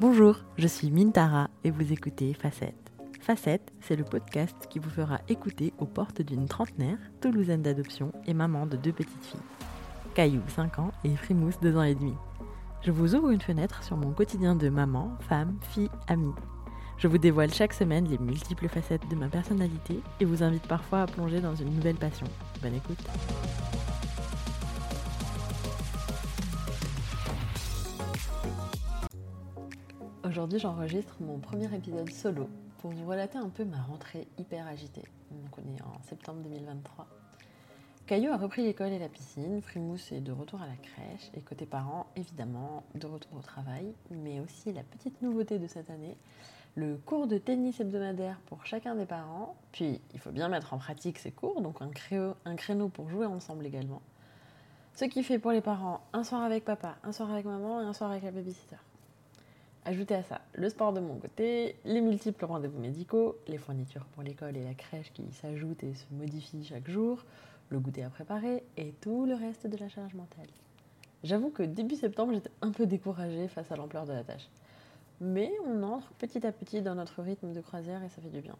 Bonjour, je suis Mintara et vous écoutez Facette. Facette, c'est le podcast qui vous fera écouter aux portes d'une trentenaire, toulousaine d'adoption et maman de deux petites filles. Caillou, 5 ans, et Frimousse, 2 ans et demi. Je vous ouvre une fenêtre sur mon quotidien de maman, femme, fille, amie. Je vous dévoile chaque semaine les multiples facettes de ma personnalité et vous invite parfois à plonger dans une nouvelle passion. Bonne écoute. Aujourd'hui, j'enregistre mon premier épisode solo pour vous relater un peu ma rentrée hyper agitée. Donc, on est en septembre 2023. Caillou a repris l'école et la piscine, Frimousse est de retour à la crèche, et côté parents, évidemment, de retour au travail, mais aussi la petite nouveauté de cette année, le cours de tennis hebdomadaire pour chacun des parents, puis il faut bien mettre en pratique ces cours, donc un, un créneau pour jouer ensemble également. Ce qui fait pour les parents un soir avec papa, un soir avec maman et un soir avec la babysitter. Ajoutez à ça le sport de mon côté, les multiples rendez-vous médicaux, les fournitures pour l'école et la crèche qui s'ajoutent et se modifient chaque jour, le goûter à préparer et tout le reste de la charge mentale. J'avoue que début septembre, j'étais un peu découragée face à l'ampleur de la tâche. Mais on entre petit à petit dans notre rythme de croisière et ça fait du bien.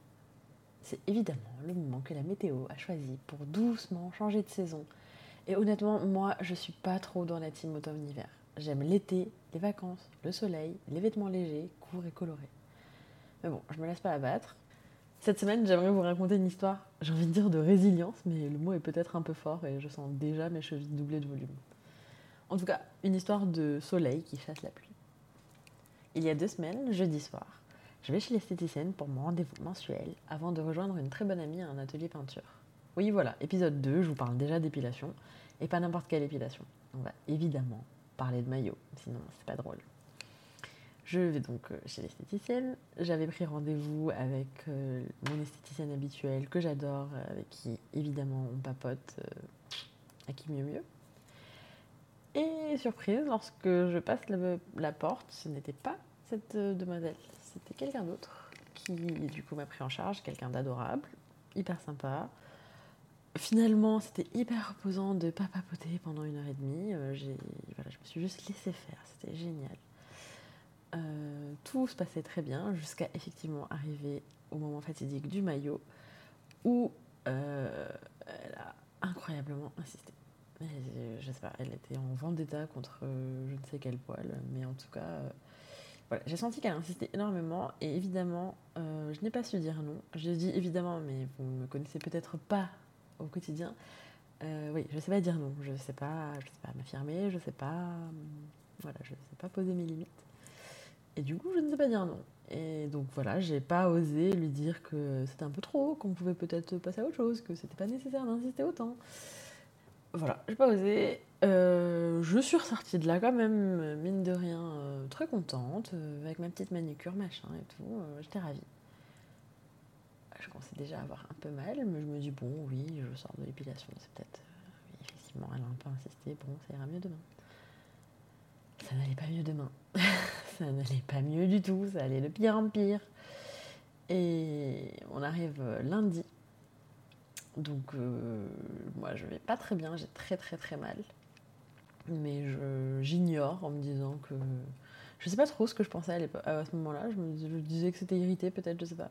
C'est évidemment le moment que la météo a choisi pour doucement changer de saison. Et honnêtement, moi, je suis pas trop dans la team automne-hiver. J'aime l'été, les vacances, le soleil, les vêtements légers, courts et colorés. Mais bon, je me laisse pas abattre. Cette semaine, j'aimerais vous raconter une histoire, j'ai envie de dire de résilience, mais le mot est peut-être un peu fort et je sens déjà mes chevilles doubler de volume. En tout cas, une histoire de soleil qui chasse la pluie. Il y a deux semaines, jeudi soir, je vais chez l'esthéticienne pour mon rendez-vous mensuel avant de rejoindre une très bonne amie à un atelier peinture. Oui, voilà, épisode 2, je vous parle déjà d'épilation, et pas n'importe quelle épilation. On va évidemment parler de maillot, sinon c'est pas drôle. Je vais donc euh, chez l'esthéticienne. J'avais pris rendez-vous avec euh, mon esthéticienne habituelle que j'adore, euh, avec qui évidemment on papote à qui mieux mieux. Et surprise, lorsque je passe la, la porte, ce n'était pas cette demoiselle, c'était quelqu'un d'autre qui du coup m'a pris en charge, quelqu'un d'adorable, hyper sympa, finalement, c'était hyper reposant de pas papoter pendant une heure et demie. Euh, voilà, je me suis juste laissé faire, c'était génial. Euh, tout se passait très bien jusqu'à effectivement arriver au moment fatidique du maillot où euh, elle a incroyablement insisté. je sais pas, elle était en vendetta contre je ne sais quel poil, mais en tout cas, voilà, j'ai senti qu'elle insistait énormément et évidemment, je n'ai pas su dire non. J'ai dit évidemment, mais vous ne me connaissez peut-être pas au quotidien. Euh, oui, je ne sais pas dire non, je ne sais pas, je sais pas m'affirmer, je ne sais pas, voilà, je sais pas poser mes limites. Et du coup, je ne sais pas dire non. Et donc voilà, j'ai pas osé lui dire que c'était un peu trop, qu'on pouvait peut-être passer à autre chose, que c'était pas nécessaire d'insister autant. Voilà, j'ai pas osé. Euh, je suis ressortie de là quand même, mine de rien, euh, très contente, avec ma petite manucure, machin et tout. J'étais ravie je commençais déjà à avoir un peu mal, mais je me dis, bon, oui, je sors de l'épilation, c'est peut-être. oui, effectivement, elle a un peu insisté, bon, ça ira mieux demain. Ça n'allait pas mieux demain. ça n'allait pas mieux du tout, ça allait de pire en pire. Et on arrive lundi. Donc, euh, moi, je vais pas très bien, j'ai très très très mal. Mais j'ignore en me disant que. Je sais pas trop ce que je pensais à, à ce moment-là. Je me disais que c'était irrité, peut-être, je sais pas.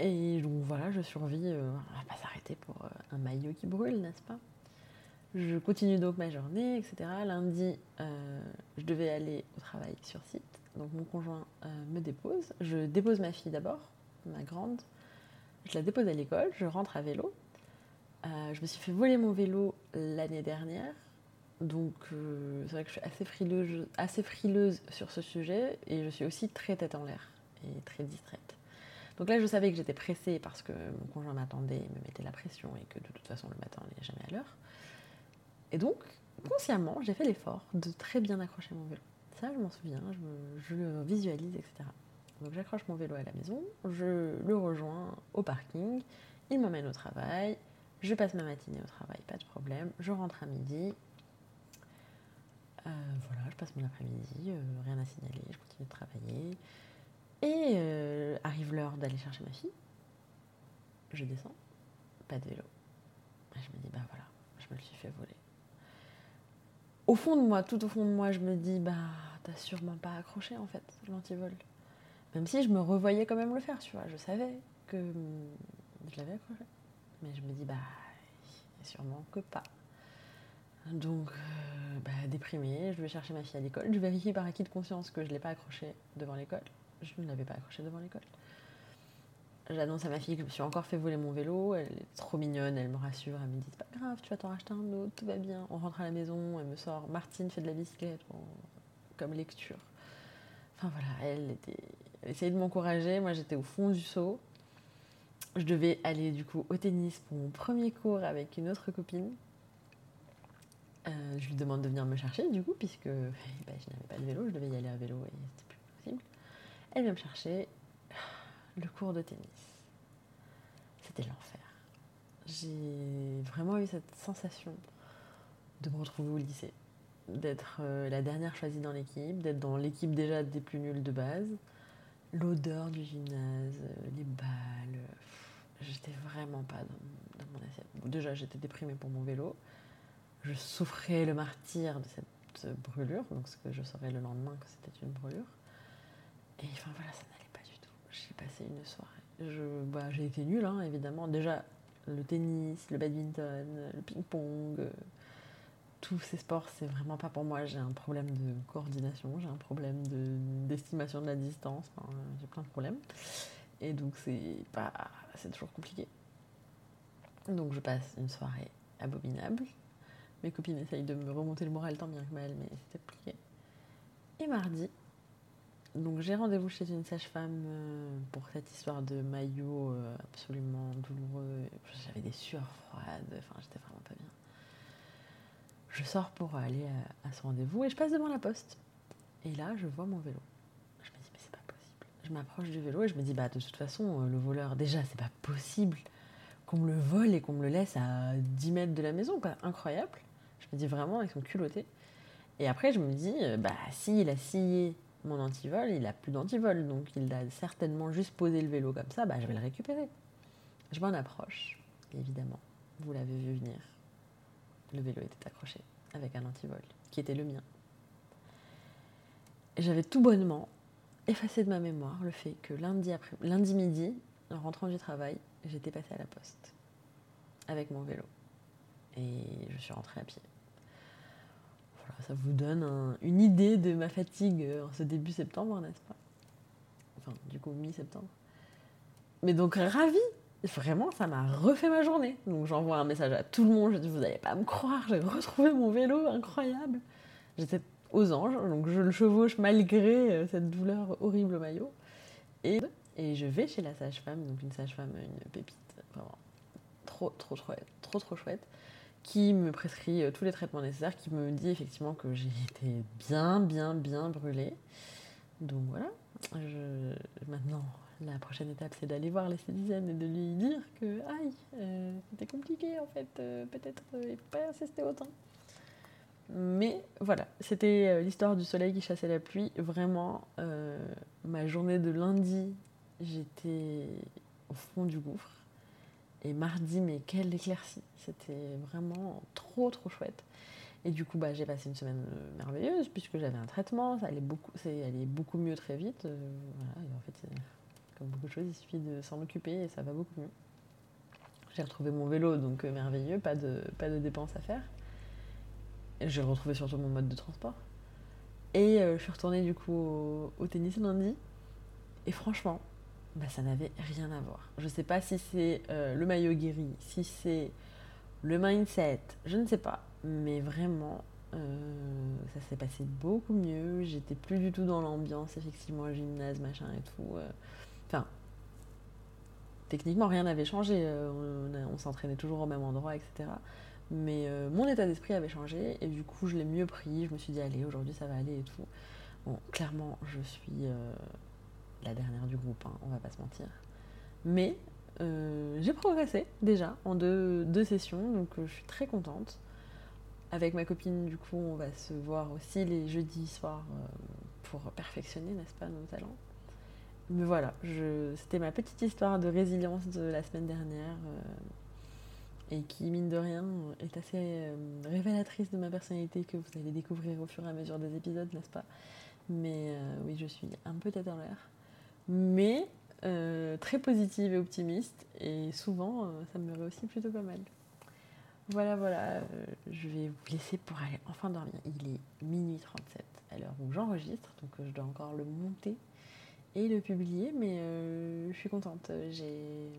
Et donc voilà, je survis, euh, on va pas s'arrêter pour euh, un maillot qui brûle, n'est-ce pas? Je continue donc ma journée, etc. Lundi, euh, je devais aller au travail sur site, donc mon conjoint me dépose. Je dépose ma fille d'abord, ma grande. Je la dépose à l'école, je rentre à vélo. je me suis fait voler mon vélo l'année dernière, donc c'est vrai que je suis assez frileuse, assez frileuse sur ce sujet et je suis aussi très tête en l'air et très distraite. Donc là, je savais que j'étais pressée parce que mon conjoint m'attendait, me mettait la pression et que de toute façon, le matin, on n'est jamais à l'heure. Et donc, consciemment, j'ai fait l'effort de très bien accrocher mon vélo. Ça, je m'en souviens, je, le visualise, etc. Donc j'accroche mon vélo à la maison, je le rejoins au parking, il m'emmène au travail, je passe ma matinée au travail, pas de problème, je rentre à midi. Euh, voilà, je passe mon après-midi, euh, rien à signaler, je continue de travailler. Et euh, arrive l'heure d'aller chercher ma fille. Je descends, pas de vélo. je me dis, bah voilà, je me le suis fait voler. Au fond de moi, tout au fond de moi, je me dis, bah t'as sûrement pas accroché en fait l'antivol. Même si je me revoyais quand même le faire, tu vois. Je savais que je l'avais accroché. Mais je me dis, bah, sûrement que pas. Donc, euh, bah, déprimée, je vais chercher ma fille à l'école. Je vérifie par acquis de conscience que je ne l'ai pas accroché devant l'école. Je ne l'avais pas accroché devant l'école. J'annonce à ma fille que je me suis encore fait voler mon vélo. Elle est trop mignonne, elle me rassure. Elle me dit C'est pas grave, tu vas t'en racheter un autre, tout va bien. On rentre à la maison, elle me sort Martine fait de la bicyclette comme lecture. Enfin voilà, elle, essayait de m'encourager. Moi j'étais au fond du seau. Je devais aller du coup au tennis pour mon premier cours avec une autre copine. Euh, je lui demande de venir me chercher du coup, puisque bah, je n'avais pas de vélo, je devais y aller à vélo et c'était. Elle vient me chercher. Le cours de tennis. C'était l'enfer. J'ai vraiment eu cette sensation de me retrouver au lycée, d'être euh, la dernière choisie dans l'équipe, d'être dans l'équipe déjà des plus nuls de base. L'odeur du gymnase, euh, les balles, j'étais vraiment pas dans, mon assiette. déjà, j'étais déprimée pour mon vélo. Je souffrais le martyr de cette brûlure, donc ce que je saurais le lendemain que c'était une brûlure. Et enfin voilà, ça n'allait pas du tout. J'ai passé une soirée. Je, bah, j'ai été nulle, hein, évidemment. Déjà, le tennis, le badminton, le ping-pong, euh, tous ces sports, c'est vraiment pas pour moi. J'ai un problème de coordination, j'ai un problème d'estimation de, la distance, j'ai plein de problèmes. Et donc, c'est pas, c'est toujours compliqué. Donc, je passe une soirée abominable. Mes copines essayent de me remonter le moral tant bien que mal, mais c'était compliqué. Et mardi, donc j'ai rendez-vous chez une sage-femme euh, pour cette histoire de maillot euh, absolument douloureux. J'avais des sueurs froides, enfin j'étais vraiment pas bien. Je sors pour aller à, ce rendez-vous et je passe devant la poste. Et là, je vois mon vélo. Je me dis, mais c'est pas possible. Je m'approche du vélo et je me dis, bah de toute façon, euh, le voleur, déjà, c'est pas possible qu'on me le vole et qu'on me le laisse à 10 mètres de la maison. Incroyable. Je me dis vraiment, ils sont culottés. Et après, je me dis, bah s'il a scié mon antivol, il a plus d'antivol, donc il a certainement juste posé le vélo comme ça, bah, je vais le récupérer. Je m'en approche, évidemment, vous l'avez vu venir. Le vélo était accroché avec un antivol, qui était le mien. J'avais tout bonnement effacé de ma mémoire le fait que lundi, lundi midi, en rentrant du travail, j'étais passé à la poste avec mon vélo. Et je suis rentrée à pied ça vous donne une idée de ma fatigue euh, en ce début septembre, n'est-ce pas? Enfin, du coup, mi-septembre. Mais donc, ravi Vraiment, ça m'a refait ma journée. Donc, j'envoie un message à tout le monde. Je dis, vous n'allez pas me croire, j'ai retrouvé mon vélo, incroyable. J'étais aux anges, donc je le chevauche malgré euh, cette douleur horrible au maillot. Et, je vais chez la sage-femme, donc une sage-femme, une pépite, vraiment trop, trop trop, trop chouette qui me prescrit euh, tous les traitements nécessaires, qui me dit effectivement que j'ai été bien, bien, bien brûlée. Donc voilà, maintenant, la prochaine étape, c'est d'aller voir l'esthéticienne et de lui dire que, aïe, euh, c'était compliqué en fait, euh, peut-être pas insister autant. Mais voilà, c'était l'histoire du soleil qui chassait la pluie. Vraiment, ma journée de lundi, j'étais au fond du gouffre. Et mardi, mais quelle éclaircie C'était vraiment trop, trop chouette. Et du coup, bah, j'ai passé une semaine euh, merveilleuse puisque j'avais un traitement, ça allait beaucoup, allait beaucoup mieux très vite. Euh, voilà, en fait, comme beaucoup de choses, il suffit de s'en occuper et ça va beaucoup mieux. J'ai retrouvé mon vélo, donc euh, merveilleux, pas de, pas de dépenses à faire. J'ai retrouvé surtout mon mode de transport. Et je suis retournée du coup au tennis lundi. Et franchement, bah, ça n'avait rien à voir. Je ne sais pas si c'est euh, le maillot guéri, si c'est le mindset, je ne sais pas. Mais vraiment, euh, ça s'est passé beaucoup mieux. J'étais plus du tout dans l'ambiance, effectivement, gymnase, machin et tout. Euh. Enfin, techniquement, rien n'avait changé. on s'entraînait toujours au même endroit, etc. Mais mon état d'esprit avait changé et du coup, je l'ai mieux pris. Je me suis dit, allez, aujourd'hui, ça va aller et tout. Bon, clairement, je suis la dernière du groupe, hein, on va pas se mentir. Mais euh, j'ai progressé déjà en deux, sessions, donc euh, je suis très contente. Avec ma copine, du coup, on va se voir aussi les jeudis soirs euh, pour perfectionner, n'est-ce pas, nos talents. Mais voilà, c'était ma petite histoire de résilience de la semaine dernière et qui, mine de rien, est assez révélatrice de ma personnalité que vous allez découvrir au fur et à mesure des épisodes, n'est-ce pas? Mais oui, je suis un peu tête en l'air. Mais très positive et optimiste. Et souvent, ça me réussit plutôt pas mal. Voilà, voilà, je vais vous laisser pour aller enfin dormir. Il est minuit 37 à l'heure où j'enregistre, donc je dois encore le monter et le publier, mais je suis contente. J'ai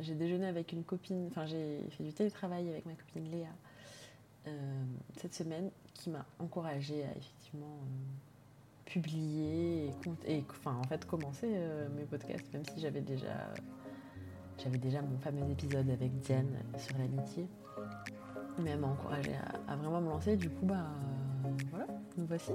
j'ai déjeuné avec une copine, enfin j'ai fait du télétravail avec ma copine Léa euh, cette semaine qui m'a encouragée à effectivement euh, publier et, enfin en fait commencer euh, mes podcasts même si j'avais déjà déjà mon fameux épisode avec Diane sur l'amitié mais elle m'a encouragée à, vraiment me lancer du coup bah voilà nous voici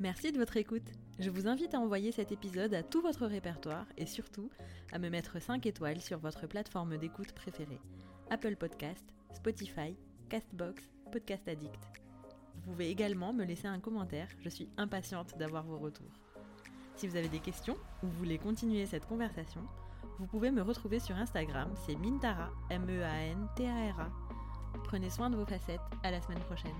Merci de votre écoute. Je vous invite à envoyer cet épisode à tout votre répertoire et surtout à me mettre 5 étoiles sur votre plateforme d'écoute préférée. Apple Podcast, Spotify, Castbox, Podcast Addict. Vous pouvez également me laisser un commentaire, je suis impatiente d'avoir vos retours. Si vous avez des questions ou voulez continuer cette conversation, vous pouvez me retrouver sur Instagram, c'est Mintara, M-E-A-N-T-A-R-A. Prenez soin de vos facettes, à la semaine prochaine.